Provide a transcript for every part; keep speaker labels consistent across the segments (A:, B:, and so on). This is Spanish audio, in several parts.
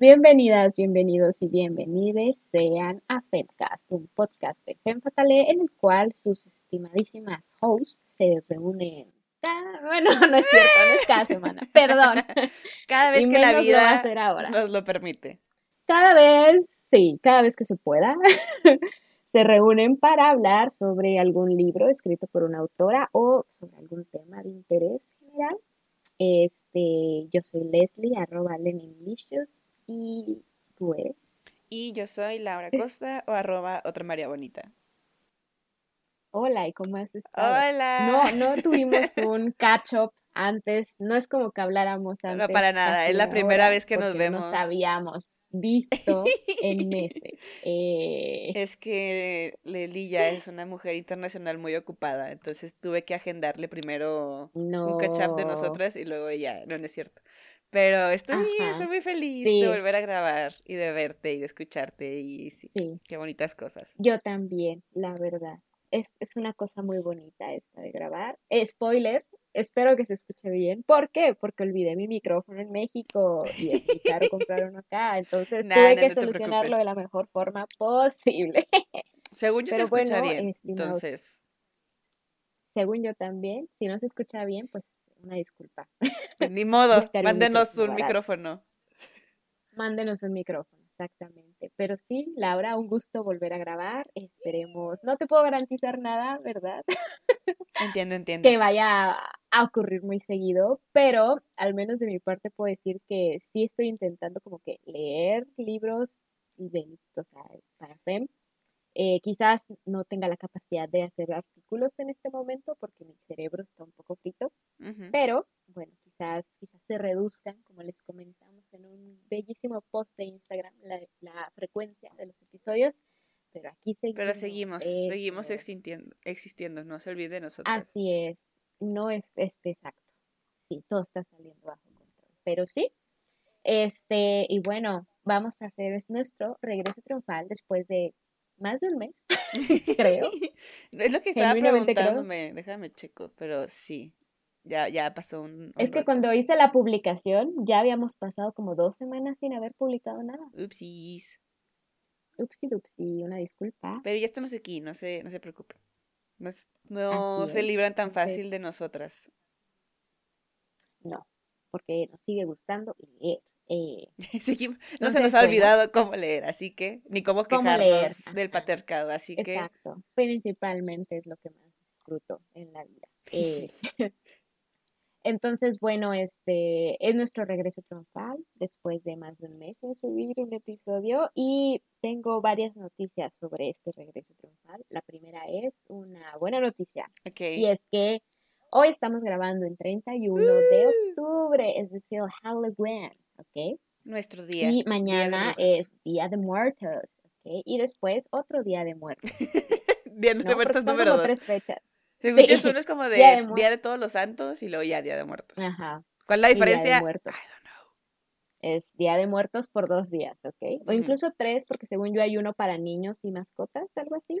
A: Bienvenidas, bienvenidos y bienvenidas sean a FemCast, un podcast de Fem Fatale en el cual sus estimadísimas hosts se reúnen cada, bueno, no es cierto, no es cada semana, perdón.
B: Cada vez
A: Y
B: que la
A: menos lo va a
B: vida
A: hacer ahora.
B: nos lo permite.
A: Cada vez, sí, cada vez que se pueda, se reúnen para hablar sobre algún libro escrito por una autora o sobre algún tema de interés general. Este, yo soy Leslie, arroba Leninlicious, y tú eres.
B: Y yo soy Laura Costa o arroba otra María Bonita.
A: Hola, ¿y cómo has estado?
B: Hola.
A: No, no tuvimos un catch up antes, no es como que habláramos
B: No,
A: antes.
B: para nada, es la primera vez que nos vemos.
A: Nos habíamos visto en meses. Eh,
B: Es que Leli ya es una mujer internacional muy ocupada, entonces tuve que agendarle primero
A: no.
B: un catch up de nosotras y luego ella, no, no es cierto. Pero estoy
A: Ajá.
B: estoy muy feliz
A: Sí.
B: de volver a grabar y de verte y de escucharte y sí,
A: Sí,
B: qué bonitas cosas.
A: yo también, la verdad. Es, es una cosa muy bonita esta de grabar. Eh, spoiler, espero que se escuche bien. ¿Por qué? Porque olvidé mi micrófono en México y es muy caro comprar uno acá. Entonces
B: Nah,
A: tuve
B: no,
A: que
B: no
A: solucionarlo de la mejor forma posible.
B: Según yo se escucha bien, entonces,
A: Según yo también, si no se escucha bien, pues una disculpa.
B: pues, ni modo,
A: un
B: mándenos un micrófono.
A: Mándenos un micrófono, exactamente. Pero sí, Laura, un gusto volver a grabar. Esperemos, no te puedo garantizar nada, ¿verdad?
B: Entiendo, entiendo.
A: que vaya a- a ocurrir muy seguido, pero al menos de mi parte puedo decir que sí estoy intentando como que leer libros de, o sea, para FEM. Eh, quizás no tenga la capacidad de hacer artículos en este momento porque mi cerebro está un poco frito, pero bueno, quizás, quizás se reduzcan, como les comentamos en un bellísimo post de Instagram, la, la frecuencia de los episodios, pero aquí seguimos.
B: Pero seguimos, seguimos
A: es.
B: existiendo, existiendo, no se olvide de nosotras.
A: Así es, no es este exacto. Sí, todo está saliendo bajo control. Pero sí, este, y bueno, vamos a hacer es nuestro regreso triunfal después de más de un mes, creo.
B: Es lo que estaba
A: creo.
B: preguntándome, déjame checo, pero sí, ya, ya pasó un, un
A: Es que
B: rato.
A: cuando hice la publicación ya habíamos pasado como dos semanas sin haber publicado nada.
B: Upsis.
A: Upsi dupsi, una disculpa.
B: Pero ya estamos aquí, no se, no se preocupen. No, no se libran tan fácil de nosotras.
A: No, porque nos sigue gustando leer. Eh,
B: no se nos ha
A: bueno.
B: olvidado cómo leer, así que, ni cómo
A: Cómo
B: quejarnos
A: leer,
B: del patriarcado, así que
A: Exacto. Principalmente es lo que más disfruto en la vida. Eh, entonces, bueno, este es nuestro regreso triunfal después de más de un mes de subir un episodio y tengo varias noticias sobre este regreso triunfal. La primera es una buena noticia
B: ok.
A: y es que hoy estamos grabando el 31 de octubre, es decir, Halloween, ¿ok?
B: Nuestro día.
A: Y mañana es Día de Muertos, ¿ok? Y después otro Día de Muertos.
B: Día de Muertos número dos.
A: tres fechas.
B: Según yo,
A: Sí.
B: uno es como de
A: Día
B: Día
A: de
B: Todos los Santos y luego ya Día de Muertos.
A: Ajá.
B: ¿Cuál es la
A: y Día de
B: diferencia?
A: Muertos.
B: I don't know.
A: Es Día de Muertos por dos días, ¿ok? O incluso tres, porque según yo hay uno para niños y mascotas, algo así.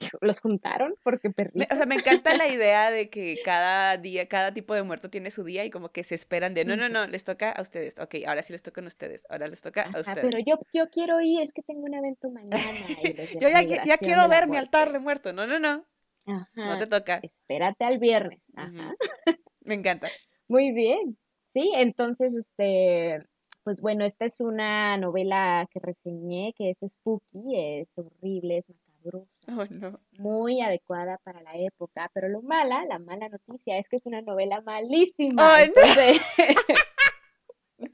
A: Los juntaron porque perdí.
B: o sea, me encanta la idea de que cada día, cada tipo de muerto tiene su día y como que se esperan de, no, no, no, les toca a ustedes. Ok, ahora sí les tocan a ustedes. Ahora les toca a ustedes.
A: pero yo, yo quiero ir, es que tengo un evento mañana. y
B: Yo ya, ya quiero ver mi altar de muerto. No, no, no. No
A: Ajá.
B: te toca.
A: Espérate al viernes. Ajá.
B: Me encanta.
A: Muy bien. Sí, entonces, este, pues bueno, esta es una novela que reseñé, que es spooky, es horrible, es macabrosa,
B: Oh, no.
A: muy adecuada para la época, pero lo mala, la mala noticia es que es una novela malísima. Entonces.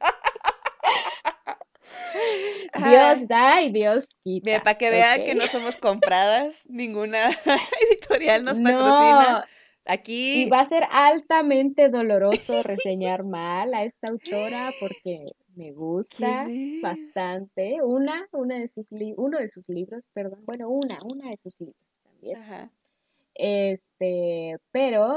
A: Dios da y Dios quita.
B: Mira, para que vea que no somos compradas, ninguna editorial nos patrocina.
A: No,
B: Aquí,
A: y va a ser altamente doloroso reseñar mal a esta autora porque me gusta bastante. Una, una de sus li- uno de sus libros, perdón, bueno, una, una de sus libros también.
B: Ajá.
A: Este, pero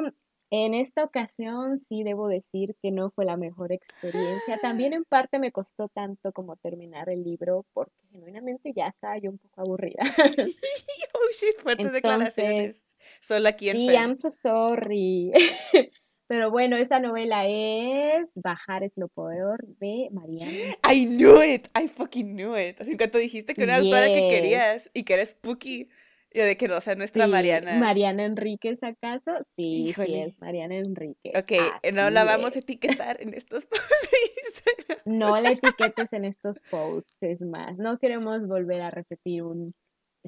A: en esta ocasión sí debo decir que no fue la mejor experiencia. También en parte me costó tanto como terminar el libro porque genuinamente ya estaba yo un poco aburrida.
B: Oh, shit, fuertes
A: Entonces,
B: declaraciones. Solo aquí en
A: Sí. I'm so sorry. Pero bueno, esa novela es Bajar es lo peor de Mariana.
B: I knew it, I fucking knew it. Así en cuanto dijiste que una autora que
A: Yes.
B: querías y que eres spooky, yo de que no sea nuestra
A: Sí,
B: Mariana.
A: Mariana Enríquez, ¿acaso? Sí, sí
B: Híjole.
A: es Mariana Enríquez.
B: Ok, eh, no
A: así
B: la vamos a
A: es.
B: etiquetar en estos posts.
A: No la etiquetes en estos posts, es más. No queremos volver a repetir un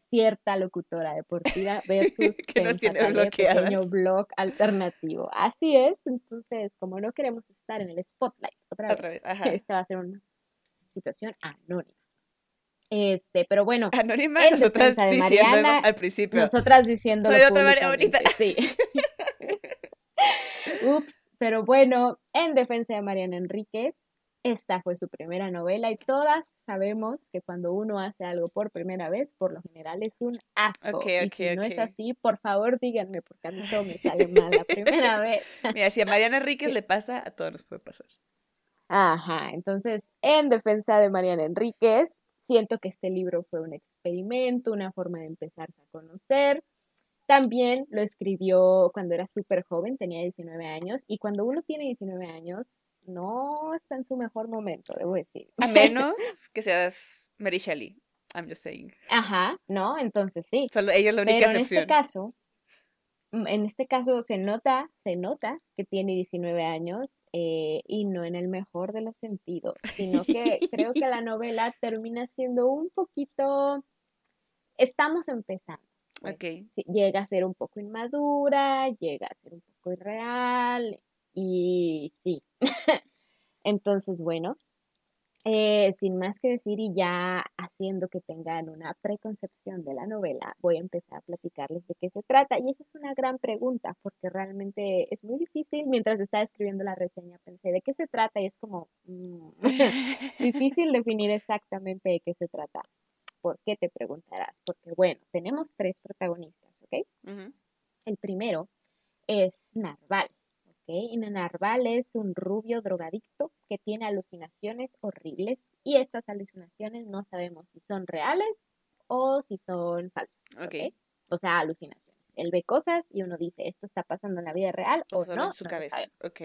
A: cierta locutora deportiva versus
B: Que nos tiene
A: pequeño blog alternativo. Así es, entonces, como no queremos estar en el spotlight otra vez,
B: Otra vez, ajá.
A: esta va a ser una situación anónima. Este, pero bueno,
B: Anónima, nosotras
A: de Mariana,
B: al principio.
A: nosotras diciéndolo
B: Soy otra María
A: públicamente, sí. Ups, pero bueno, en defensa de Mariana Enríquez, esta fue su primera novela y todas sabemos que cuando uno hace algo por primera vez, por lo general es un asco.
B: Ok,
A: y
B: ok,
A: si no es así, por favor díganme, porque a mí todo me sale mal la primera vez.
B: Mira, si a Mariana Enríquez le pasa, a todos nos puede pasar.
A: Ajá, entonces, en defensa de Mariana Enríquez, siento que este libro fue un experimento, una forma de empezarse a conocer. También lo escribió cuando era súper joven, tenía 19 años, y cuando uno tiene 19 años, no está en su mejor momento, debo decir.
B: A menos que seas Mary Shelley. I'm just saying.
A: Ajá, ¿no? Entonces sí.
B: Solo ella es la única
A: Pero en
B: excepción.
A: este caso, mm, en este caso se nota, se nota que tiene 19 años eh, y no en el mejor de los sentidos, sino que creo que la novela termina siendo un poquito, estamos empezando. pues.
B: Ok.
A: Sí, Llega a ser un poco inmadura, llega a ser un poco irreal y sí. Entonces, bueno, eh, sin más que decir y ya haciendo que tengan una preconcepción de la novela, voy a empezar a platicarles de qué se trata. Y esa es una gran pregunta, porque realmente es muy difícil. Mientras estaba escribiendo la reseña pensé de qué se trata y es como mm, difícil definir exactamente de qué se trata. ¿Por qué te preguntarás? Porque bueno, tenemos tres protagonistas, ¿ok? El primero es Narval, Y Narval es un rubio drogadicto que tiene alucinaciones horribles y estas alucinaciones no sabemos si son reales o si son falsas,
B: Ok.
A: ¿ok? O sea, alucinaciones. Él ve cosas y uno dice, ¿esto está pasando en la vida real o,
B: O solo
A: no?
B: en su
A: No
B: cabeza. Ok.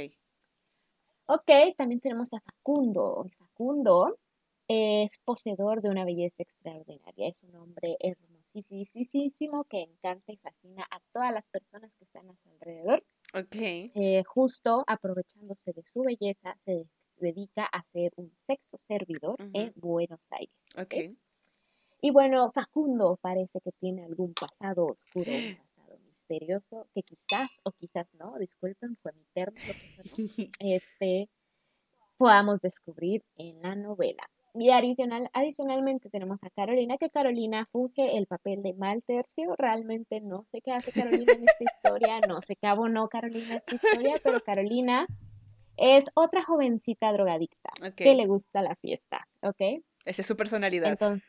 A: Ok, también tenemos a Facundo. Facundo es poseedor de una belleza extraordinaria. Es un hombre hermosísimo que encanta y fascina a todas las personas que están a su alrededor.
B: Ok.
A: Eh, justo aprovechándose de su belleza, se de- dedica a ser un sexo servidor en Buenos Aires.
B: Ok.
A: Y bueno, Facundo parece que tiene algún pasado oscuro, un pasado misterioso, que quizás o quizás no, disculpen, fue mi término este, podamos descubrir en la novela. Y adicional, adicionalmente tenemos a Carolina, que Carolina funge el papel de mal tercio. Realmente no sé qué hace Carolina en esta historia, no sé qué abonó Carolina a esta historia, pero Carolina es otra jovencita drogadicta que le gusta la fiesta, ¿ok?
B: Esa es su personalidad.
A: Entonces,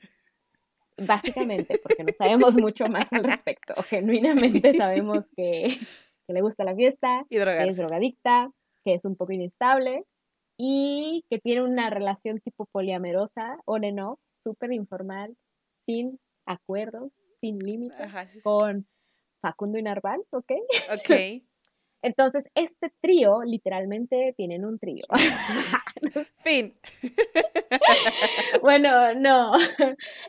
A: básicamente, porque no sabemos mucho más al respecto. Genuinamente sabemos que, que le gusta la fiesta,
B: y
A: que es drogadicta, que es un poco inestable y que tiene una relación tipo poliamorosa, on and off, súper informal, sin acuerdos, sin límites,
B: Ajá, sí, sí.
A: con Facundo y Narval, ¿ok?
B: Ok.
A: Entonces, este trío, literalmente, tienen un trío.
B: Fin.
A: Bueno, no.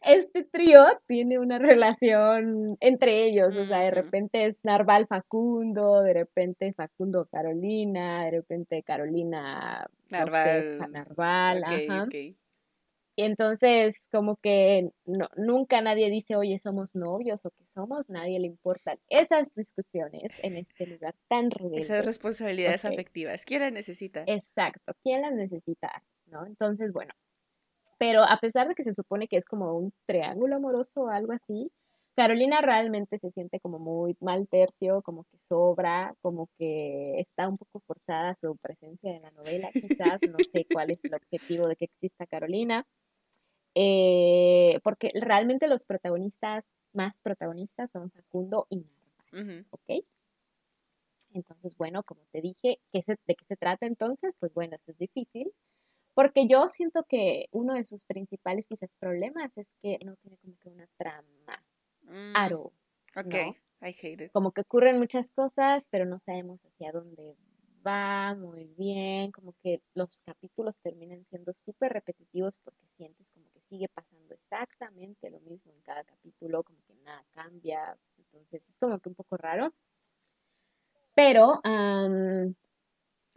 A: Este trío tiene una relación entre ellos. O sea, de repente es Narval Facundo, de repente Facundo Carolina, de repente Carolina no sé,
B: Narval.
A: Fa- Narval,
B: Ok,
A: ajá.
B: ok.
A: Y entonces, como que no, nunca nadie dice, oye, somos novios o que somos, nadie le importan esas discusiones en este lugar tan rebelde.
B: Esas responsabilidades afectivas. ¿Quién las necesita?
A: Exacto, ¿quién las necesita? ¿No? Entonces, bueno, pero a pesar de que se supone que es como un triángulo amoroso o algo así, Carolina realmente se siente como muy mal tercio, como que sobra, como que está un poco forzada su presencia en la novela, quizás, no sé cuál es el objetivo de que exista Carolina, eh, porque realmente los protagonistas, más protagonistas son Facundo y Narva.
B: Ujú.
A: ¿ok? Entonces, bueno, como te dije, ¿qué se- ¿de qué se trata entonces? Pues bueno, eso es difícil, porque yo siento que uno de sus principales quizás problemas es que no tiene como que una trama,
B: Mm,
A: aro,
B: Ok.
A: ¿no?
B: I hate it.
A: como que ocurren muchas cosas, pero no sabemos hacia dónde va muy bien, como que los capítulos terminan siendo súper repetitivos porque sientes sigue pasando exactamente lo mismo en cada capítulo, como que nada cambia, entonces es como que un poco raro. Pero en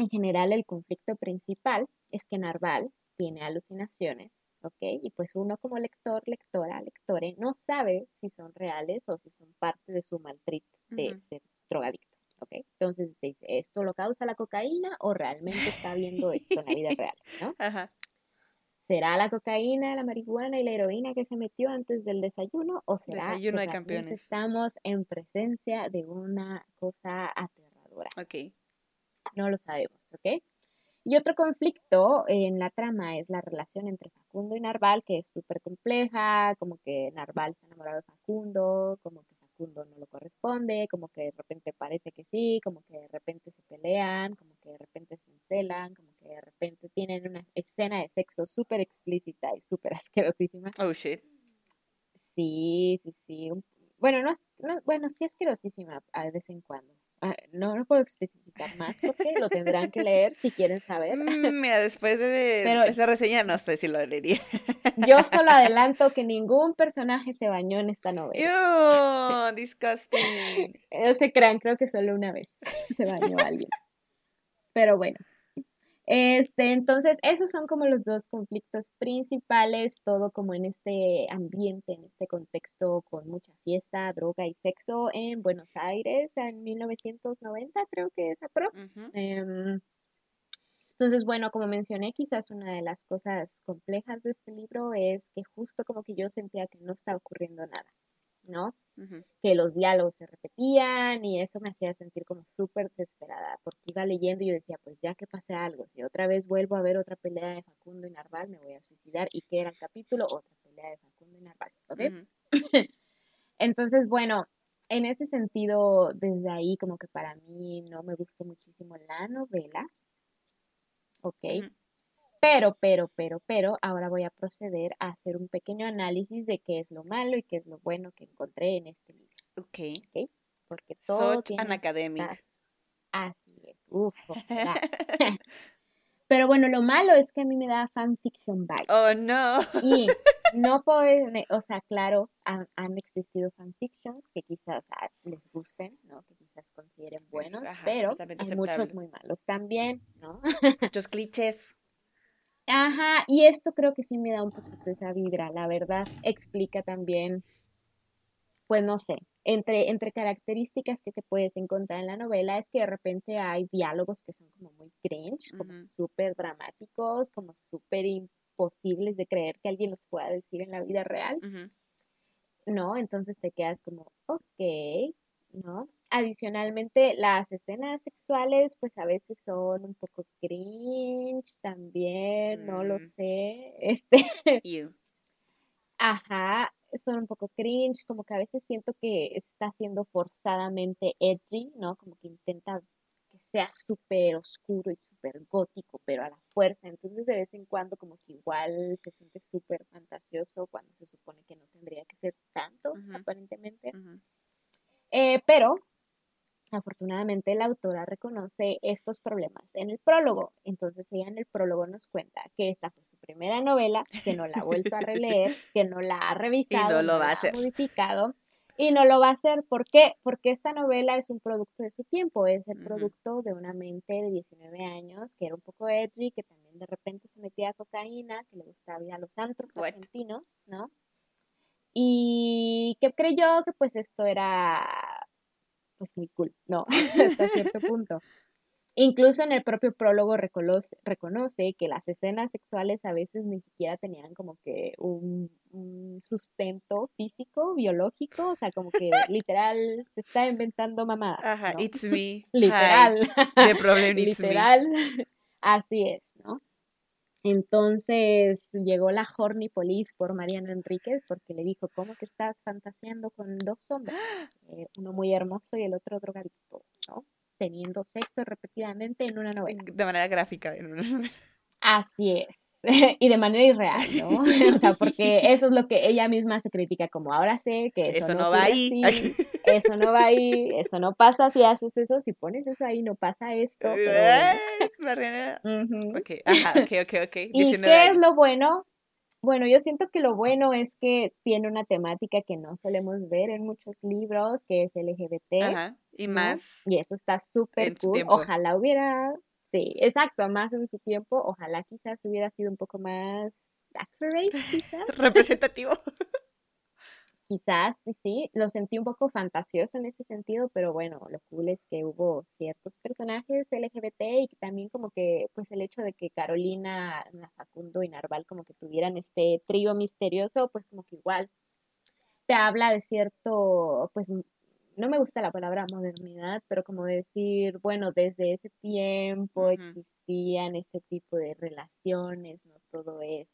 A: general el conflicto principal es que Narval tiene alucinaciones, ¿ok? Y pues uno como lector, lectora, lectore, no sabe si son reales o si son parte de su maltrito de, de drogadicto. Entonces dice, ¿esto lo causa la cocaína o realmente está viendo esto en la vida real? ¿no? ¿Será la cocaína, la marihuana y la heroína que se metió antes del desayuno o será
B: desayuno
A: que
B: de campeones.
A: estamos en presencia de una cosa aterradora?
B: Ok.
A: No lo sabemos, ¿ok? Y otro conflicto en la trama es la relación entre Facundo y Narval, que es súper compleja, como que Narval está enamorado de Facundo, como que no lo corresponde, como que de repente parece que sí, como que de repente se pelean, como que de repente se encelan, como que de repente tienen una escena de sexo súper explícita y súper asquerosísima.
B: Oh, shit.
A: Sí, sí, sí. Bueno, no, no, bueno, sí asquerosísima a vez en cuando. Ah, no, no puedo especificar más porque lo tendrán que leer si quieren saber.
B: Mm, mira, después de esa reseña no sé si lo leería.
A: Yo solo adelanto que ningún personaje se bañó en esta
B: novela. ¡Ew! Disgusting.
A: No se crean, creo que solo una vez se bañó alguien. Pero bueno, este, entonces, esos son como los dos conflictos principales, todo como en este ambiente, en este contexto con mucha fiesta, droga y sexo en Buenos Aires en 1990, creo que es aprox. Em, entonces, bueno, como mencioné, quizás una de las cosas complejas de este libro es que justo como que yo sentía que no estaba ocurriendo nada. ¿No? Que los diálogos se repetían y eso me hacía sentir como súper desesperada, porque iba leyendo y yo decía, pues ya que pase algo, si otra vez vuelvo a ver otra pelea de Facundo y Narval, me voy a suicidar. ¿Y qué era el capítulo? Otra pelea de Facundo y Narval, ¿ok? Entonces, bueno, en ese sentido, desde ahí como que para mí no me gustó muchísimo la novela, ¿ok? Pero, pero, pero, pero, ahora voy a proceder a hacer un pequeño análisis de qué es lo malo y qué es lo bueno que encontré en este libro.
B: Ok.
A: ¿Okay? Porque todo
B: Such an academic.
A: Así es. Uf, Pero bueno, lo malo es que a mí me da fanfiction vibe.
B: Oh, no.
A: Y no puedo, o sea, claro, han, existido fanfictions que quizás ah, les gusten, ¿no? Que quizás consideren buenos, pero hay muchos muy malos también, ¿no?
B: Muchos clichés.
A: Ajá, y esto creo que sí me da un poquito esa vibra, la verdad. Explica también, pues no sé, entre, entre características que te puedes encontrar en la novela es que de repente hay diálogos que son como muy cringe, como súper dramáticos, como súper imposibles de creer que alguien los pueda decir en la vida real. ¿No? Entonces te quedas como, ok, ¿no? Adicionalmente, las escenas sexuales, pues a veces son un poco cringe también, no lo mm. sé. Este. Ajá, son un poco cringe, como que a veces siento que está siendo forzadamente edgy, ¿no? Como que intenta que sea súper oscuro y súper gótico, pero a la fuerza. Entonces, de vez en cuando, como que igual se siente súper fantasioso cuando se supone que no tendría que ser tanto, aparentemente. Eh, pero Afortunadamente la autora reconoce estos problemas en el prólogo, entonces ella en el prólogo nos cuenta que esta fue su primera novela, que no la ha vuelto a releer, que no la ha revisado,
B: no lo va
A: a
B: hacer.
A: modificado y no lo va a hacer. ¿Por qué? Porque esta novela es un producto de su tiempo, es el producto de una mente de 19 años que era un poco edgy, que también de repente se metía a cocaína, que le gustaba ir a los antros argentinos, ¿no? Y que creyó que pues esto era pues muy cool, no, hasta cierto punto. Incluso en el propio prólogo reconoce, reconoce, que las escenas sexuales a veces ni siquiera tenían como que un, sustento físico, biológico, o sea, como que literal se está inventando mamá.
B: Ajá, it's me.
A: literal.
B: The problem it's
A: literal. Así es. Entonces llegó la Horny Police por Mariana Enríquez porque le dijo, ¿cómo que estás fantaseando con dos hombres? Eh, uno muy hermoso y el otro drogadicto, ¿no? Teniendo sexo repetidamente en una novela.
B: De manera gráfica en una novela.
A: Así es. y de manera irreal, ¿no? o sea, porque eso es lo que ella misma se critica como ahora sé que eso, no, va ahí, eso no va ahí, eso no pasa si haces eso, si pones eso ahí no pasa esto.
B: Mariana. Ok, ajá, ok, ok, ok.
A: ¿Y qué es lo bueno? Bueno, yo siento que lo bueno es que tiene una temática que no solemos ver en muchos libros, que es LGBT. Ajá,
B: y más.
A: Y eso está súper cool. Ojalá hubiera Sí, exacto, más en su tiempo. Ojalá quizás hubiera sido un poco más accurate, quizás.
B: Representativo.
A: quizás, sí, sí, lo sentí un poco fantasioso en ese sentido, pero bueno, lo cool es que hubo ciertos personajes LGBT y también como que, pues el hecho de que Carolina, Facundo y Narval como que tuvieran este trío misterioso, pues como que igual te habla de cierto, pues no me gusta la palabra modernidad, pero como decir, bueno, desde ese tiempo existían este tipo de relaciones, no todo es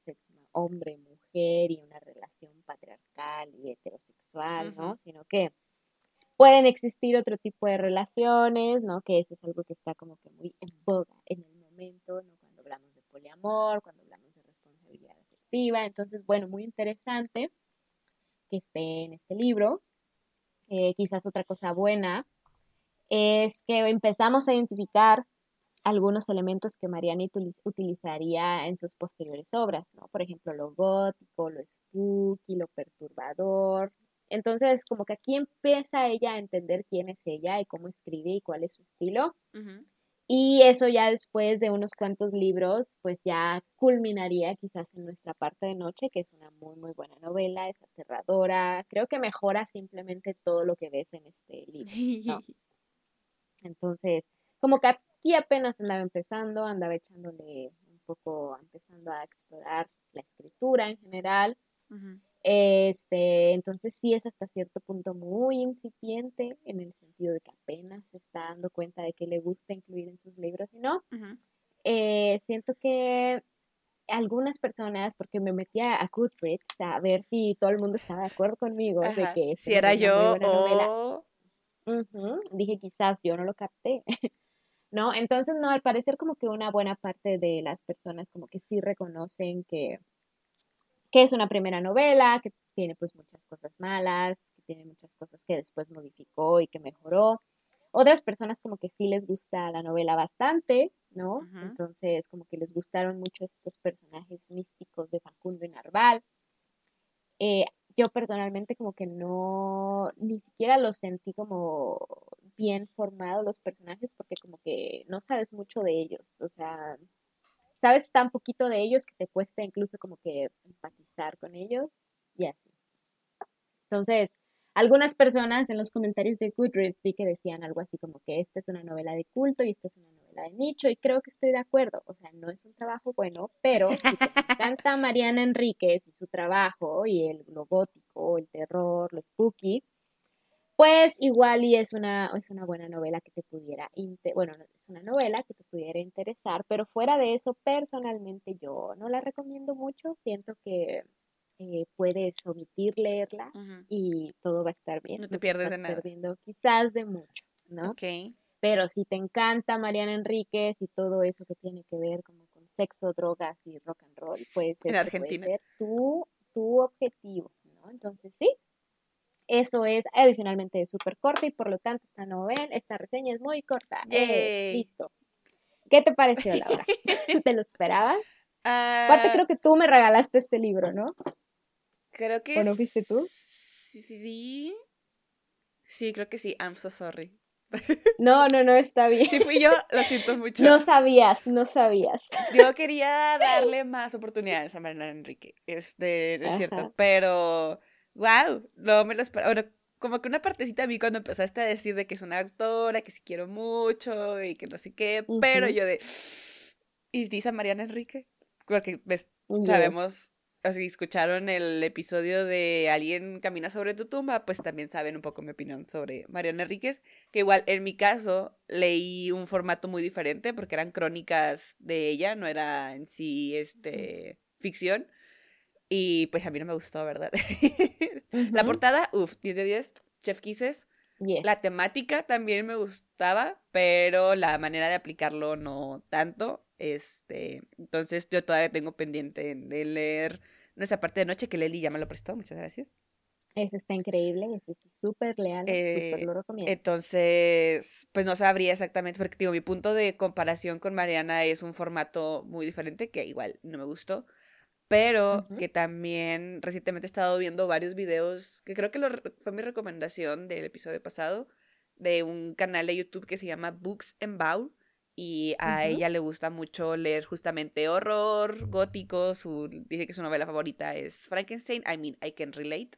A: hombre, mujer y una relación patriarcal y heterosexual, ¿no? Sino que pueden existir otro tipo de relaciones, ¿no? Que eso es algo que está como que muy en boga en el momento, ¿no? Cuando hablamos de poliamor, cuando hablamos de responsabilidad afectiva. Entonces, bueno, muy interesante que esté en este libro. Eh, quizás otra cosa buena, es que empezamos a identificar algunos elementos que Mariani utilizaría en sus posteriores obras, ¿no? Por ejemplo, lo gótico, lo spooky, lo perturbador. Entonces, como que aquí empieza ella a entender quién es ella y cómo escribe y cuál es su estilo. Y eso ya después de unos cuantos libros, pues ya culminaría quizás en nuestra parte de noche, que es una muy, muy buena novela, es aterradora, creo que mejora simplemente todo lo que ves en este libro. Entonces, como que aquí apenas andaba empezando, andaba echándole un poco, empezando a explorar la escritura en general. Este, entonces sí es hasta cierto punto muy incipiente en el sentido de que apenas se está dando cuenta de que le gusta incluir en sus libros y no. Eh, siento que algunas personas, porque me metía a Goodreads a ver si todo el mundo estaba de acuerdo conmigo, de que
B: si era yo o...
A: Dije, quizás yo no lo capté. ¿No? Entonces, no, al parecer como que una buena parte de las personas como que sí reconocen que que es una primera novela, que tiene pues muchas cosas malas, que tiene muchas cosas que después modificó y que mejoró. Otras personas como que sí les gusta la novela bastante, ¿no? Entonces como que les gustaron mucho estos personajes místicos de Facundo y Narval. Eh, yo personalmente como que no, ni siquiera los sentí como bien formados los personajes porque como que no sabes mucho de ellos, o sea, sabes tan poquito de ellos que te cuesta incluso como que empatizar con ellos y así. Entonces, algunas personas en los comentarios de Goodreads vi que decían algo así como que esta es una novela de culto y esta es una novela de nicho y creo que estoy de acuerdo. O sea, no es un trabajo bueno, pero si te encanta Mariana Enríquez y su trabajo y el, lo gótico, el terror, lo spooky, pues igual y es una, es una buena novela que te pudiera, bueno, es una novela que te pudiera interesar, pero fuera de eso, personalmente yo no la recomiendo mucho, siento que eh, puedes omitir leerla y todo va a estar bien.
B: No te pierdes
A: de
B: nada.
A: perdiendo quizás de mucho, ¿no?
B: Ok.
A: Pero si te encanta Mariana Enríquez y todo eso que tiene que ver como con sexo, drogas y rock and roll, pues
B: en Argentina.
A: puede ser tu, tu objetivo, ¿no? Entonces sí, eso es adicionalmente súper corta y por lo tanto esta novela, esta reseña es muy corta. Eh, listo. ¿Qué te pareció, Laura? ¿Te lo esperabas? Aparte ah. creo que tú me regalaste este libro, ¿no?
B: Creo que...
A: ¿O no fuiste tú?
B: Sí, sí, sí. Sí, creo que sí. I'm so sorry.
A: No, no, no, está bien.
B: Si fui yo, lo siento mucho.
A: No sabías, no sabías.
B: Yo quería darle más oportunidades a Mariana Enrique, este, es cierto, pero wow, no me lo esperaba. Bueno, como que una partecita a mí cuando empezaste a decir de que es una actora, que sí quiero mucho y que no sé qué, pero yo de, ¿y dice Mariana Enrique? Porque ves, sabemos, si escucharon el episodio de Alguien camina sobre tu tumba, pues también saben un poco mi opinión sobre Mariana Enríquez, que igual en mi caso leí un formato muy diferente porque eran crónicas de ella, no era en sí este ficción. Y pues a mí no me gustó, ¿verdad? La portada, uff, 10 de 10, Chef Kisses. La temática también me gustaba, pero la manera de aplicarlo no tanto. Este, entonces yo todavía tengo pendiente de leer nuestra parte de noche que Leli ya me lo prestó, muchas gracias.
A: Eso está increíble, eso es súper leal, súper
B: Eh,
A: lo recomiendo.
B: entonces, pues no sabría exactamente, porque digo, mi punto de comparación con Mariana es un formato muy diferente, que igual no me gustó, pero que también recientemente he estado viendo varios videos, que creo que lo fue mi recomendación del episodio pasado, de un canal de YouTube que se llama Books and Bowl, y a ella le gusta mucho leer justamente horror gótico, su, dice que su novela favorita es Frankenstein, I mean, I can relate,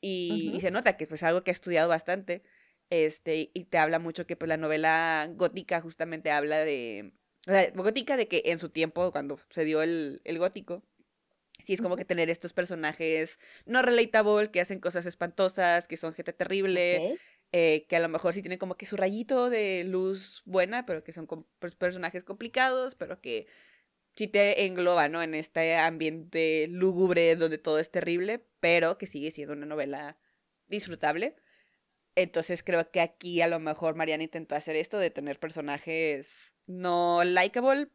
B: y, se nota que es pues, algo que ha estudiado bastante, este, y te habla mucho que pues la novela gótica justamente habla de, o sea, gótica de que en su tiempo, cuando se dio el, el gótico, sí es como que tener estos personajes no relatable, que hacen cosas espantosas, que son gente terrible, eh, que a lo mejor sí tienen como que su rayito de luz buena, pero que son com- pues, personajes complicados, pero que sí te engloba, ¿no? En este ambiente lúgubre donde todo es terrible, pero que sigue siendo una novela disfrutable. Entonces creo que aquí a lo mejor Mariana intentó hacer esto de tener personajes no likable,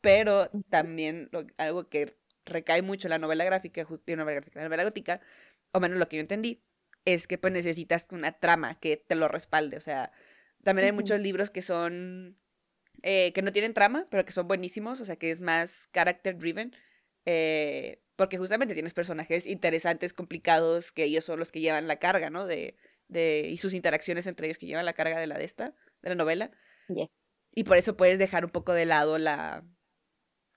B: pero también lo- algo que recae mucho en la novela gráfica, gráfica, la novela gótica, o menos lo que yo entendí, es que pues necesitas una trama que te lo respalde. O sea, también hay muchos libros que son, eh, que no tienen trama, pero que son buenísimos, o sea, que es más character driven, eh, porque justamente tienes personajes interesantes, complicados, que ellos son los que llevan la carga, ¿no? De, de, y sus interacciones entre ellos que llevan la carga de la de esta, de la novela. Y por eso puedes dejar un poco de lado la,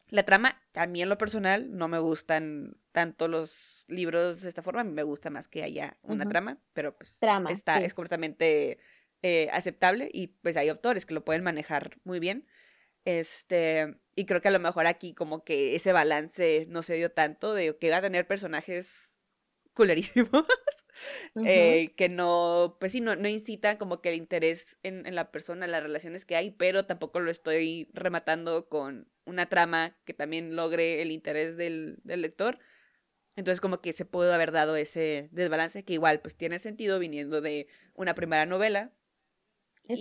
B: la trama. A mí en lo personal no me gustan tanto los libros de esta forma. A mí me gusta más que haya una trama, pero pues
A: Trama,
B: está,
A: sí.
B: es completamente eh, aceptable y pues hay autores que lo pueden manejar muy bien. Este, y creo que a lo mejor aquí como que ese balance no se dio tanto de que va a tener personajes culerísimos eh, que no, pues sí, no, no incitan como que el interés en, en la persona, en las relaciones que hay, pero tampoco lo estoy rematando con una trama que también logre el interés del, del lector. Entonces como que se pudo haber dado ese desbalance que igual pues tiene sentido viniendo de una primera novela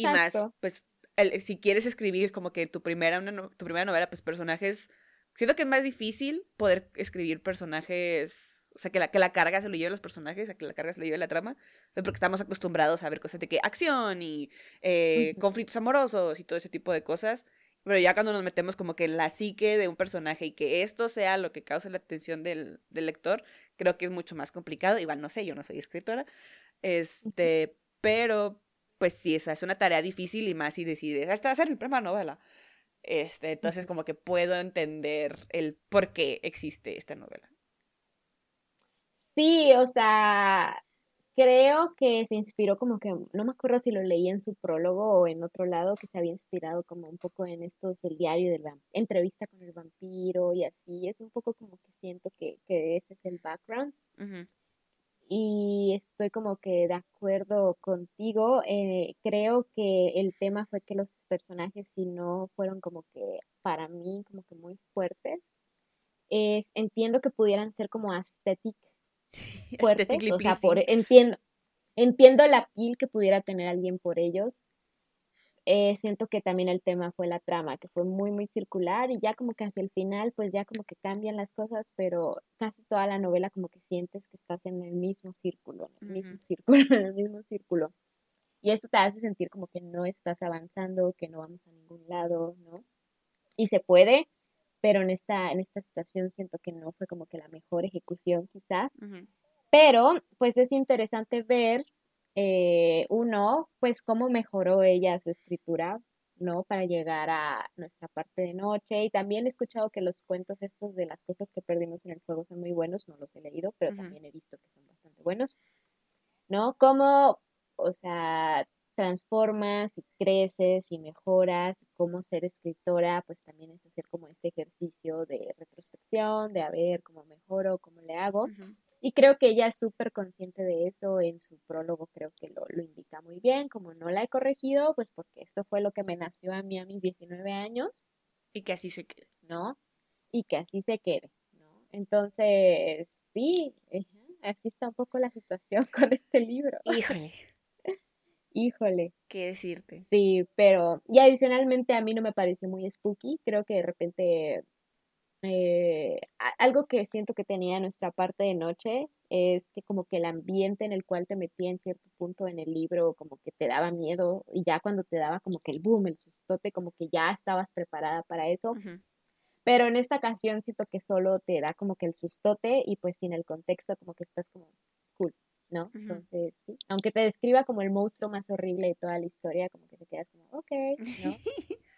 B: y más pues el- si quieres escribir como que tu primera, una no- tu primera novela pues personajes, siento que es más difícil poder escribir personajes, o sea que la, que la carga se lo lleve los personajes, a que la carga se lo lleve la trama, pues, porque estamos acostumbrados a ver cosas de que acción y eh, conflictos amorosos y todo ese tipo de cosas. Pero ya cuando nos metemos como que en la psique de un personaje y que esto sea lo que cause la atención del, del lector, creo que es mucho más complicado. Igual no sé, yo no soy escritora. Este, pero pues sí, esa es una tarea difícil y más si decides, esta va a ser mi primera novela. Este, entonces como que puedo entender el por qué existe esta novela.
A: Sí, o sea, creo que se inspiró como que, no me acuerdo si lo leí en su prólogo o en otro lado, que se había inspirado como un poco en estos, el diario del entrevista con el vampiro y así, es un poco como que siento que, que ese es el background. Y estoy como que de acuerdo contigo, eh, creo que el tema fue que los personajes si no fueron como que para mí como que muy fuertes, es, entiendo que pudieran ser como aesthetic fuertes,
B: Aesthetically
A: o sea, por,
B: pleasing.
A: entiendo, entiendo la piel que pudiera tener alguien por ellos. Eh, siento que también el tema fue la trama, que fue muy, muy circular y ya como que hacia el final, pues ya como que cambian las cosas, pero casi toda la novela como que sientes que estás en el mismo círculo, en el mismo círculo, en el mismo círculo. Y eso te hace sentir como que no estás avanzando, que no vamos a ningún lado, ¿no? Y se puede, pero en esta, en esta situación siento que no fue como que la mejor ejecución quizás. Pero, pues es interesante ver, eh, uno, pues cómo mejoró ella su escritura, ¿no? Para llegar a nuestra parte de noche. Y también he escuchado que los cuentos estos de las cosas que perdimos en el fuego son muy buenos, no los he leído, pero también he visto que son bastante buenos, ¿no? Cómo, o sea, transformas y creces y mejoras, cómo ser escritora, pues también es hacer como este ejercicio de retrospección, de a ver cómo mejoro, cómo le hago. Y creo que ella es súper consciente de eso, en su prólogo creo que lo, lo indica muy bien, como no la he corregido, pues porque esto fue lo que me nació a mí a mis 19 años,
B: Y que así se quede.
A: ¿no? Y que así se quede, ¿no? Entonces, sí, así está un poco la situación con este libro.
B: Híjole.
A: Híjole.
B: ¿Qué decirte?
A: Sí, pero y adicionalmente a mí no me pareció muy spooky. Creo que de repente eh, algo que siento que tenía nuestra parte de noche es que como que el ambiente en el cual te metía en cierto punto en el libro como que te daba miedo y ya cuando te daba como que el boom, el sustote, como que ya estabas preparada para eso. Pero en esta ocasión siento que solo te da como que el sustote y pues sin el contexto como que estás como cool, ¿no? Entonces, sí. Aunque te describa como el monstruo más horrible de toda la historia, como que te quedas como, ok, ¿no?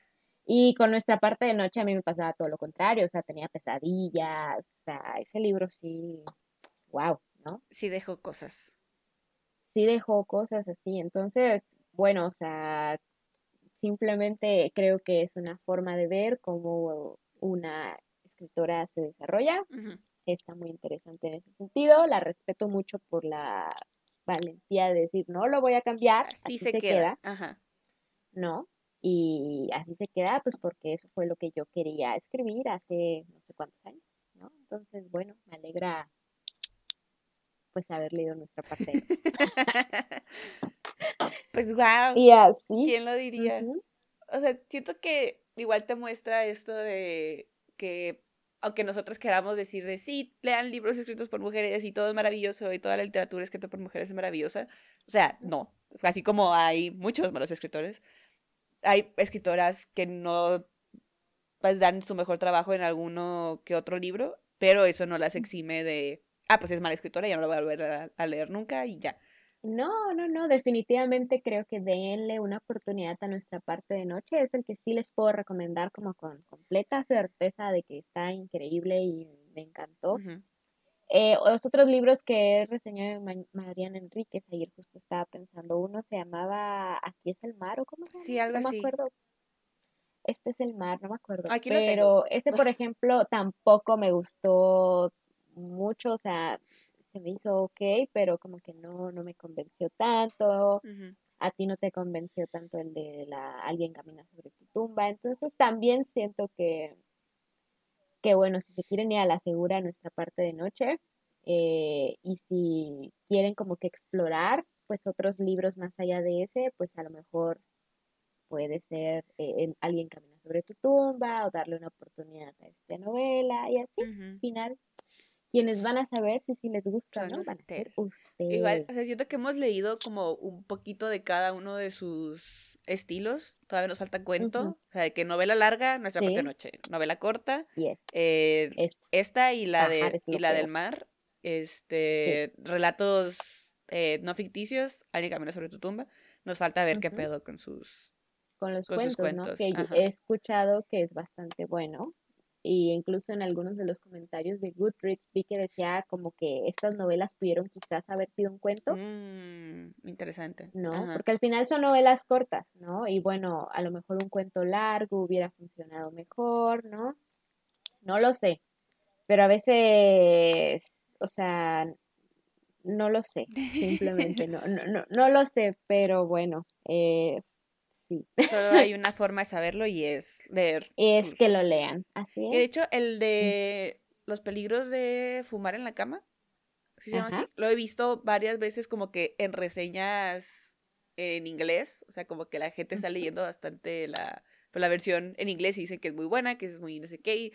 A: Y con nuestra parte de noche a mí me pasaba todo lo contrario, o sea, tenía pesadillas, o sea, ese libro sí, wow, ¿no?
B: Sí dejó cosas.
A: Sí dejó cosas así, entonces, bueno, o sea, simplemente creo que es una forma de ver cómo una escritora se desarrolla. Está muy interesante en ese sentido, la respeto mucho por la valentía de decir, no lo voy a cambiar, así, se, queda. Ajá. ¿No? Y así se queda, pues porque eso fue lo que yo quería escribir hace no sé cuántos años, ¿no? Entonces, bueno, me alegra pues haber leído nuestra parte.
B: pues wow.
A: Y así.
B: ¿Quién lo diría? O sea, siento que igual te muestra esto de que aunque nosotros queramos decir de sí, lean libros escritos por mujeres y todo es maravilloso y toda la literatura escrita por mujeres es maravillosa, o sea, no, así como hay muchos malos escritores, hay escritoras que no pues dan su mejor trabajo en alguno que otro libro, pero eso no las exime de, ah, pues es mala escritora, ya no la voy a volver a, leer nunca y ya.
A: No, no, no, definitivamente creo que denle una oportunidad a nuestra parte de noche. Es el que sí les puedo recomendar como con completa certeza de que está increíble y me encantó. Eh, los otros libros que reseñó Mariana Enríquez, ayer justo estaba pensando, uno se llamaba Aquí es el mar o cómo se llama?
B: Sí, algo
A: no
B: me
A: acuerdo. Este es el mar, no me acuerdo. pero este, por ejemplo, tampoco me gustó mucho, o sea, se me hizo ok, pero como que no, no me convenció tanto. A ti no te convenció tanto el de la alguien camina sobre tu tumba. Entonces también siento que que bueno, si se quieren ir a la segura nuestra parte de noche eh, y si quieren como que explorar pues otros libros más allá de ese, pues a lo mejor puede ser eh, Alguien camina sobre tu tumba o darle una oportunidad a esta novela y así, final quienes van a saber si, si les gusta no van
B: Igual, o sea, siento que hemos leído como un poquito de cada uno de sus estilos. Todavía nos falta cuento. O sea, de que novela larga, nuestra parte noche. Novela corta. Eh, esta. y la de y la del mar. Este relatos eh, no ficticios, alguien camina sobre tu tumba. Nos falta ver qué pedo con sus
A: con los cuentos, Que he escuchado que es bastante bueno y incluso en algunos de los comentarios de Goodreads vi que decía como que estas novelas pudieron quizás haber sido un cuento.
B: Mm, interesante.
A: No, porque al final son novelas cortas, ¿no? Y bueno, a lo mejor un cuento largo hubiera funcionado mejor, ¿no? No lo sé. Pero a veces, o sea, no lo sé, simplemente no, no, no, no lo sé, pero bueno, eh,
B: Solo hay una forma de saberlo y es leer.
A: Es que lo lean, así es.
B: de hecho, el de los peligros de fumar en la cama, ¿sí se llama así? Lo he visto varias veces como que en reseñas en inglés, o sea, como que la gente está leyendo bastante la, pues, la versión en inglés y dicen que es muy buena, que es muy no sé qué, y,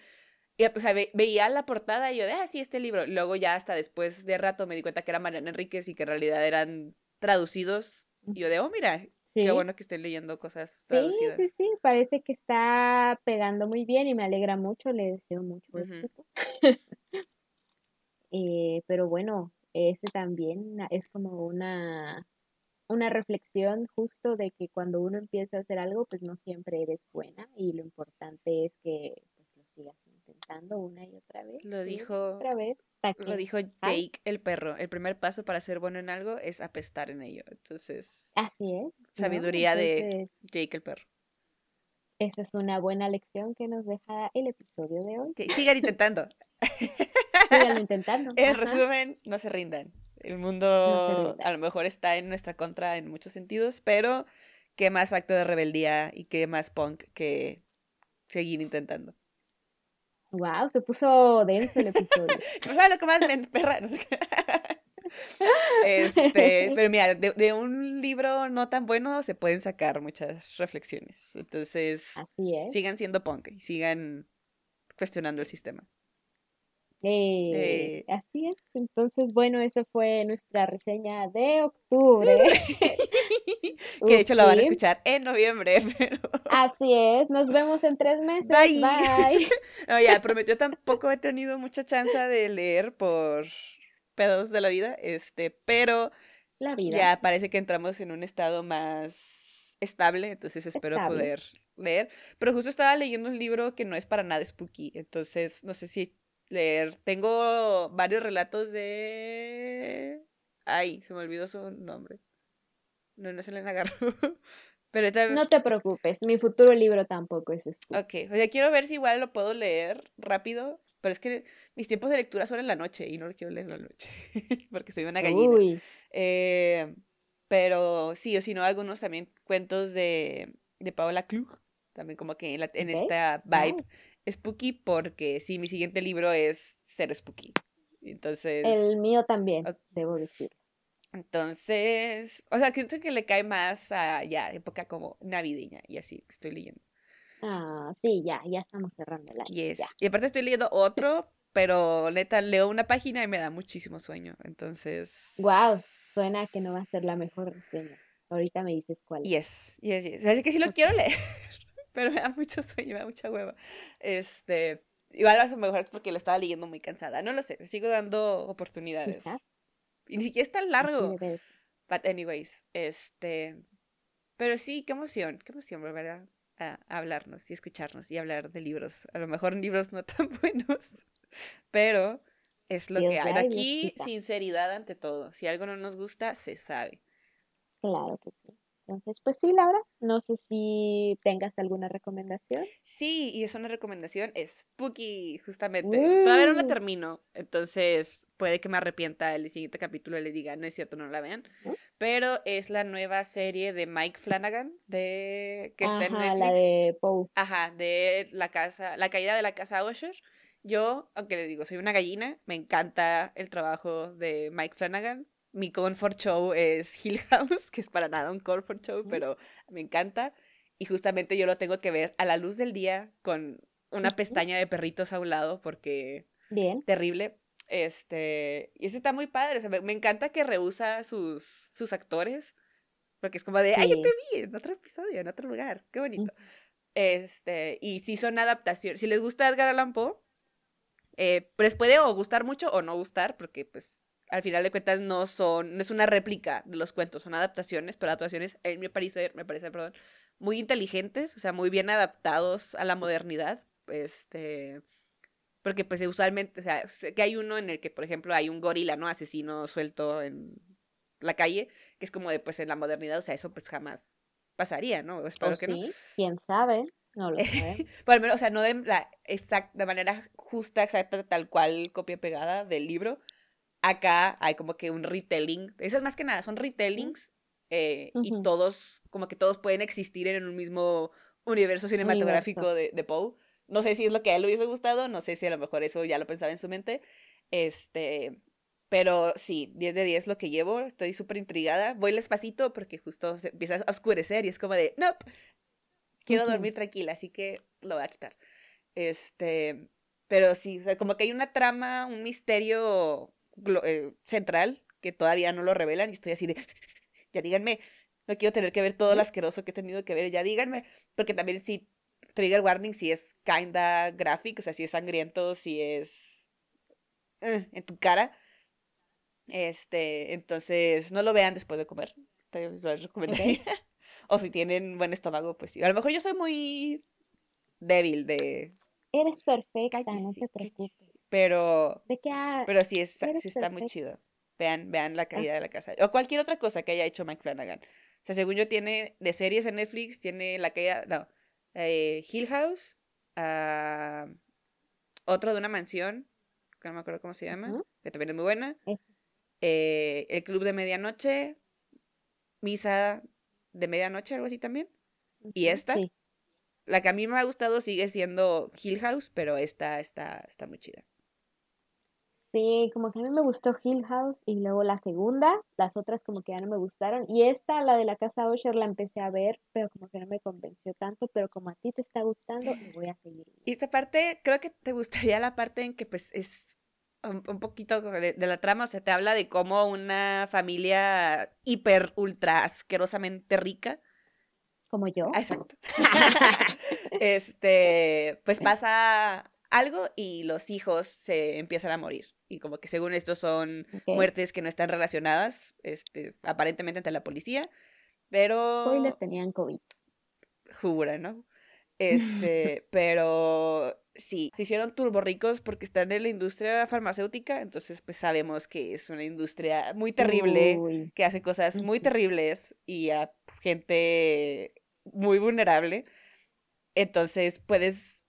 B: o sea, veía la portada y yo de, ah, sí, este libro. Luego ya hasta después de rato me di cuenta que era Mariana Enríquez y que en realidad eran traducidos. Y yo de, oh, mira, Qué bueno que esté leyendo cosas traducidas.
A: Sí, sí, sí, parece que está pegando muy bien y me alegra mucho, le deseo mucho éxito. eh, pero bueno, ese también es como una, una reflexión justo de que cuando uno empieza a hacer algo, pues no siempre eres buena y lo importante es que pues, lo sigas intentando una y otra vez.
B: Lo dijo,
A: otra vez,
B: lo dijo Jake el perro. El primer paso para ser bueno en algo es apestar en ello. Entonces.
A: Así es.
B: Sabiduría de Jake el perro.
A: Esa es una buena lección que nos deja el episodio de hoy.
B: sigan intentando.
A: sigan intentando.
B: En resumen, no se rindan. El mundo a lo mejor está en nuestra contra en muchos sentidos, pero qué más acto de rebeldía y qué más punk que seguir intentando.
A: Wow, se puso denso el episodio.
B: ¿No sabes lo que más me perra? Este, pero mira, de, un libro no tan bueno se pueden sacar muchas reflexiones. Entonces, sigan siendo punk y sigan cuestionando el sistema.
A: Eh, eh. Así es. Entonces, bueno, esa fue nuestra reseña de octubre.
B: que de hecho la van a escuchar en noviembre, pero...
A: Así es. Nos vemos en tres meses. Bye. Bye.
B: no, ya, prometió tampoco he tenido mucha chance de leer por pedos de la vida, este, pero
A: la vida.
B: ya parece que entramos en un estado más estable, entonces espero poder leer. Pero justo estaba leyendo un libro que no es para nada spooky, entonces no sé si leer. Tengo varios relatos de... Ay, se me olvidó su nombre. No, no se le agarró. Pero
A: No te preocupes, mi futuro libro tampoco es spooky.
B: Ok, o sea, quiero ver si igual lo puedo leer rápido pero es que mis tiempos de lectura son en la noche y no lo quiero leer en la noche. porque soy una gallina. Eh, pero sí, o si no, algunos también cuentos de, de Paola Klug. También como que en, esta vibe spooky. Porque sí, mi siguiente libro es ser spooky. Entonces.
A: El mío también, debo decir.
B: Entonces, o sea, siento que le cae más a ya época como navideña y así que estoy leyendo.
A: Ah, sí, ya, ya estamos cerrando la
B: yes. Y aparte estoy leyendo otro, pero neta, leo una página y me da muchísimo sueño. Entonces.
A: Wow, suena que no va a ser la mejor reseña. Ahorita me dices cuál.
B: Yes, yes, yes. Así que sí lo quiero leer, pero me da mucho sueño, me da mucha hueva. Este. Igual a lo mejor es porque lo estaba leyendo muy cansada. No lo sé, sigo dando oportunidades. Y ni siquiera es tan largo. But anyways, este. Pero sí, qué emoción, qué emoción, ¿verdad? A, hablarnos y escucharnos y hablar de libros. A lo mejor libros no tan buenos, pero es lo que hay. Aquí, sinceridad ante todo. Si algo no nos gusta, se sabe.
A: Claro que sí. Entonces, pues sí, Laura, no sé si tengas alguna recomendación.
B: Sí, y es una recomendación spooky, justamente. Todavía no la termino, entonces puede que me arrepienta el siguiente capítulo y le diga, no es cierto, no la vean. Pero es la nueva serie de Mike Flanagan, de que está en Netflix.
A: la de Poe.
B: Ajá, de la casa, la caída de la casa Usher. Yo, aunque les digo, soy una gallina, me encanta el trabajo de Mike Flanagan mi comfort show es Hill House, que es para nada un comfort show, pero me encanta. Y justamente yo lo tengo que ver a la luz del día con una pestaña de perritos a un lado porque...
A: Bien.
B: Terrible. Este, y eso está muy padre. me, encanta que rehúsa sus, sus actores. Porque es como de, ay, yo te vi en otro episodio, en otro lugar. Qué bonito. Este, y si son adaptaciones. Si les gusta Edgar Allan Poe, eh, pues puede o gustar mucho o no gustar, porque pues al final de cuentas no son, no es una réplica de los cuentos, son adaptaciones, pero adaptaciones, en mi parecer, me parece, perdón, muy inteligentes, o sea, muy bien adaptados a la modernidad, este, porque pues usualmente, o sea, que hay uno en el que, por ejemplo, hay un gorila, ¿no? Asesino suelto en la calle, que es como de, pues, en la modernidad, o sea, eso pues jamás pasaría, ¿no?
A: Espero que sí, quién sabe. No lo sé.
B: Por lo menos, o sea, no de la exacta, de manera justa, exacta, tal cual, copia pegada del libro, Acá hay como que un retelling. Eso es más que nada, son retellings eh, y todos, como que todos pueden existir en un mismo universo cinematográfico de, de Poe. No sé si es lo que a él le hubiese gustado, no sé si a lo mejor eso ya lo pensaba en su mente. Este, pero sí, 10 de 10 lo que llevo, estoy súper intrigada. Voy despacito porque justo se empieza a oscurecer y es como de, no, quiero dormir tranquila, así que lo voy a quitar. Este, pero sí, o sea, como que hay una trama, un misterio eh, central que todavía no lo revelan y estoy así de, ya díganme, no quiero tener que ver todo lo asqueroso que he tenido que ver, ya díganme, porque también si trigger warning si es kinda graphic, o sea, si es sangriento, si es eh, en tu cara. Este, entonces no lo vean después de comer. Te lo recomendaría. o si tienen buen estómago, pues sí. A lo mejor yo soy muy débil de.
A: Eres perfecta, no te preocupes.
B: Pero. Pero sí, es, sí está muy chido. Vean, vean la ah. calidad de la casa. O cualquier otra cosa que haya hecho Mike Flanagan. O sea, según yo, tiene de series en Netflix, tiene la caída. No. Eh, Hill House. Uh, otro de una mansión. Que no me acuerdo cómo se llama. Que también es muy buena. Eh, el Club de Medianoche. Misa de Medianoche, algo así también. Y esta. La que a mí me ha gustado sigue siendo Hill House, pero esta está, está muy chida.
A: Sí, como que a mí me gustó Hill House y luego la segunda, las otras como que ya no me gustaron. Y esta, la de la casa Usher, la empecé a ver, pero como que no me convenció tanto, pero como a ti te está gustando, voy a seguir.
B: Y esta parte, creo que te gustaría la parte en que pues es un, poquito de, de, la trama, o sea, te habla de cómo una familia hiper, ultra asquerosamente rica.
A: Como yo.
B: Ah, exacto. este, pues pasa algo y los hijos se empiezan a morir. Y como que según esto son muertes que no están relacionadas, este, aparentemente ante la policía, pero...
A: Spoiler, tenían COVID.
B: Jura, ¿no? Este, pero sí, se hicieron turborricos porque están en la industria farmacéutica, entonces pues sabemos que es una industria muy terrible, que hace cosas muy terribles y a gente muy vulnerable. Entonces puedes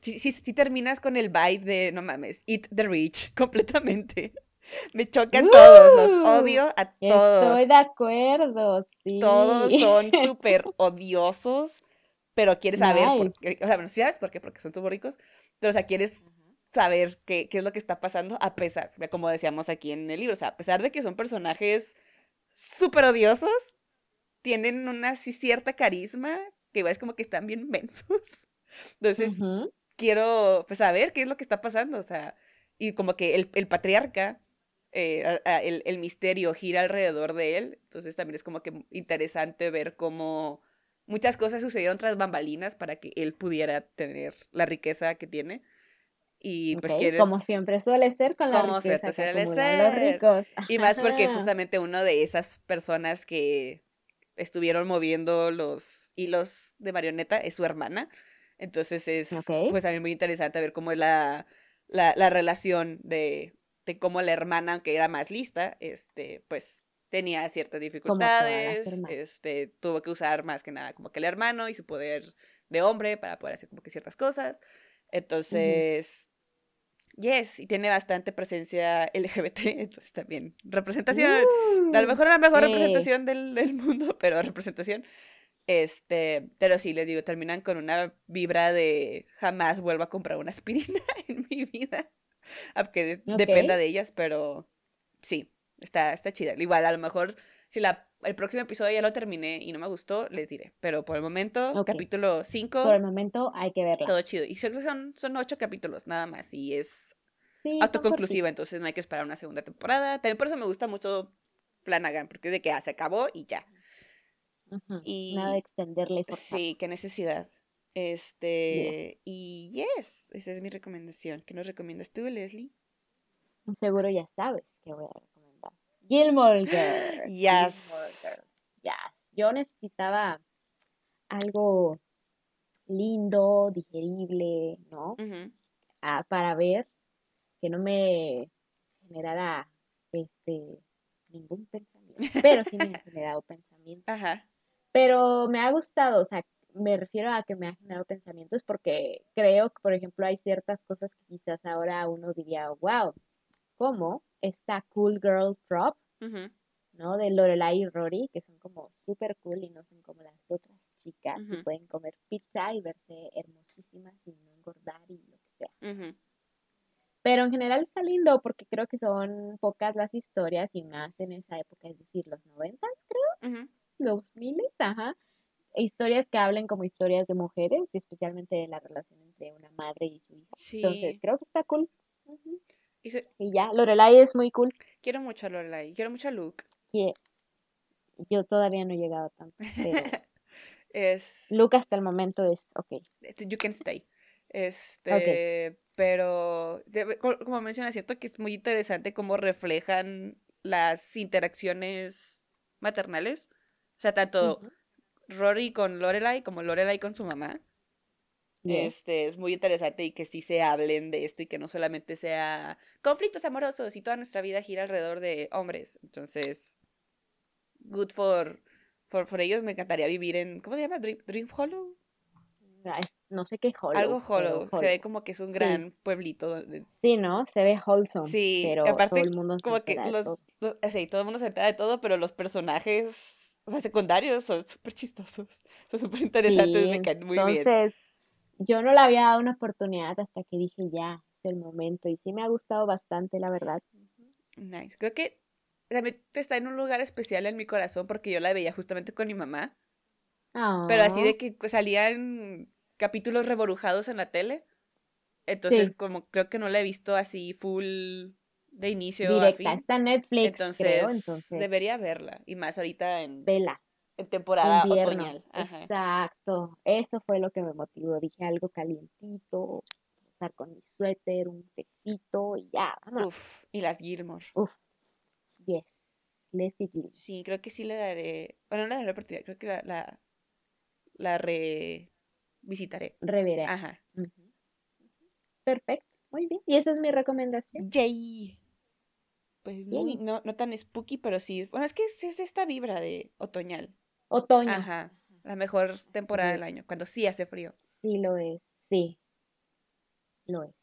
B: si, si, terminas con el vibe de, no mames, Eat the Rich, completamente. Me chocan todos, los odio a todos.
A: Estoy de acuerdo, sí.
B: Todos son súper odiosos, pero quieres saber por qué. O sea, bueno, ¿sabes por qué? Porque son súper ricos, pero o sea, quieres saber qué, qué es lo que está pasando a pesar, como decíamos aquí en el libro, o sea, a pesar de que son personajes súper odiosos, tienen una cierta carisma que igual es como que están bien mensos. Entonces, quiero pues, saber qué es lo que está pasando, o sea, y como que el, el patriarca, eh, el, el, misterio gira alrededor de él, entonces también es como que interesante ver cómo muchas cosas sucedieron tras bambalinas para que él pudiera tener la riqueza que tiene. Y pues quieres...
A: Como siempre suele ser con la como riqueza suele ser. los ricos.
B: Y más porque justamente uno de esas personas que estuvieron moviendo los hilos de marioneta es su hermana. Entonces es pues también muy interesante ver cómo es la, la, la relación de, de, cómo la hermana, aunque era más lista, este, pues tenía ciertas dificultades, este, tuvo que usar más que nada como que el hermano y su poder de hombre para poder hacer como que ciertas cosas. Entonces, yes, y tiene bastante presencia LGBT, entonces también representación. a lo uh, mejor la mejor representación del, del, mundo, pero representación. Este, pero sí, les digo, terminan con una vibra de jamás vuelvo a comprar una aspirina en mi vida. Aunque dependa de ellas, pero sí, está, está chida. Igual, a lo mejor, si la, el próximo episodio ya lo terminé y no me gustó, les diré. Pero por el momento, capítulo 5.
A: Por el momento hay que verla.
B: Todo chido. Y son, son ocho capítulos nada más. Y es autoconclusiva, entonces no hay que esperar una segunda temporada. También por eso me gusta mucho Flanagan, porque es de que ah, se acabó y ya.
A: Y, Nada de extenderle.
B: Sí, qué necesidad. Este, y yes, esa es mi recomendación. ¿Qué nos recomiendas tú, Leslie?
A: Seguro ya sabes que voy a recomendar. Gilmore Girls.
B: Yes.
A: Yes. Yo necesitaba algo lindo, digerible, ¿no? ah, para ver que no me generara este ningún pensamiento, pero sí me ha generado pensamiento.
B: Ajá.
A: Pero me ha gustado, o sea, me refiero a que me ha generado pensamientos porque creo que, por ejemplo, hay ciertas cosas que quizás ahora uno diría, wow, ¿cómo? Esta Cool Girl Prop, ¿no? De Lorelai y Rory, que son como súper cool y no son como las otras chicas que pueden comer pizza y verse hermosísimas y no engordar y lo que sea. Pero en general está lindo porque creo que son pocas las historias y más en esa época, es decir, los noventas, creo los miles, ajá, historias que hablen como historias de mujeres, especialmente de la relación entre una madre y su hija. Entonces, creo que está cool. y, ya, Lorelai es muy cool.
B: Quiero mucho a Lorelai, quiero mucho a Luke.
A: Yo todavía no he llegado tanto,
B: es...
A: Luke hasta el momento es, ok.
B: You can stay. Este, pero como menciona, siento que es muy interesante cómo reflejan las interacciones maternales sea, tanto Rory con Lorelai como Lorelai con su mamá. Este, es muy interesante y que sí se hablen de esto y que no solamente sea conflictos amorosos y toda nuestra vida gira alrededor de hombres. Entonces, good for, for, for ellos. Me encantaría vivir en, ¿cómo se llama? Dream, Hollow.
A: No sé qué Hollow.
B: Algo Hollow. Se ve como que es un gran pueblito.
A: Sí, ¿no? Se ve wholesome.
B: Sí,
A: pero aparte, todo el mundo
B: como que los, sí, todo el mundo se entera de todo, pero los personajes o sea, secundarios son súper chistosos, son súper interesantes, me caen muy bien.
A: Entonces, yo no le había dado una oportunidad hasta que dije ya, el momento. Y sí me ha gustado bastante, la verdad.
B: Nice. Creo que también está en un lugar especial en mi corazón porque yo la veía justamente con mi mamá. Pero así de que salían capítulos reborujados en la tele. Entonces, como creo que no la he visto así full de inicio
A: Directa, a fin. está Netflix, entonces, entonces,
B: debería verla. Y más ahorita en,
A: Vela.
B: en temporada otoñal.
A: Exacto. Eso fue lo que me motivó. Dije algo calientito, estar con mi suéter, un tecito y ya.
B: Uf, y las Gilmore.
A: Uf, yes. Leslie Gilmore.
B: Sí, creo que sí le daré. Bueno, no le daré la oportunidad, creo que la, la, la revisitaré.
A: Reveré.
B: Ajá.
A: Perfecto. Muy bien. Y esa es mi recomendación.
B: Yay. Pues no, no tan spooky, pero sí. Bueno, es que es, esta vibra de otoñal.
A: Otoño.
B: Ajá. La mejor temporada del año, cuando sí hace frío.
A: Sí lo es, sí. Lo es.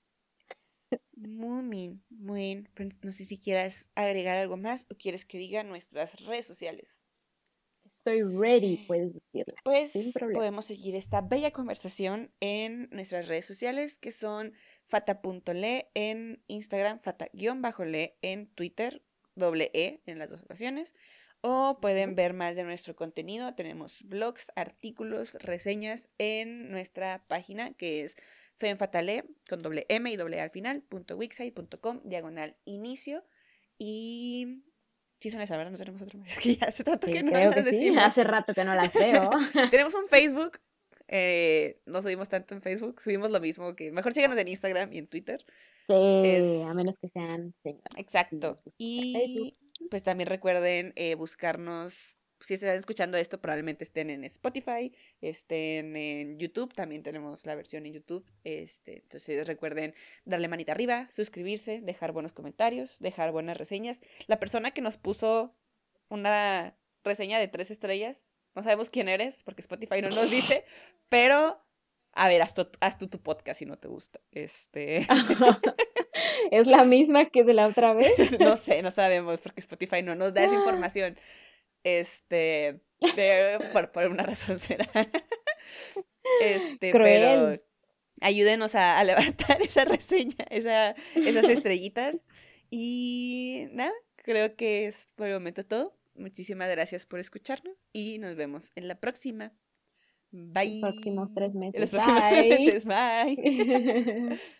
B: Muy bien, muy bien. Pues, no sé si quieras agregar algo más o quieres que diga nuestras redes sociales.
A: Estoy ready, puedes decirla.
B: Pues podemos seguir esta bella conversación en nuestras redes sociales que son fata.le en Instagram, fata-le en Twitter, doble E en las dos ocasiones. O pueden ver más de nuestro contenido. Tenemos blogs, artículos, reseñas en nuestra página que es femfatale con doble M y doble A al final, punto wixsite.com, diagonal inicio. Y Sí son esas, ¿verdad? No tenemos otro más. Es que ya hace tanto que no las decimos.
A: Hace rato que no las veo.
B: tenemos un Facebook. Eh, no subimos tanto en Facebook. Subimos lo mismo que... Mejor síganos en Instagram y en Twitter.
A: Sí, a menos que sean señores.
B: Exacto. Y pues también recuerden eh, buscarnos si están escuchando esto, probablemente estén en Spotify, estén en YouTube, también tenemos la versión en YouTube. Este, entonces recuerden darle manita arriba, suscribirse, dejar buenos comentarios, dejar buenas reseñas. La persona que nos puso una reseña de tres estrellas, no sabemos quién eres, porque Spotify no nos dice, pero a ver, haz tu, haz tu podcast si no te gusta. Este.
A: ¿Es la misma que de la otra vez?
B: no sé, no sabemos, porque Spotify no nos da esa información. Este, por, por, una razón será. Este, pero ayúdenos a, levantar esa reseña, esa, esas estrellitas. Y nada, creo que es por el momento todo. Muchísimas gracias por escucharnos y nos vemos en la próxima. Bye.
A: Los próximos tres meses.
B: En los próximos tres meses. Bye.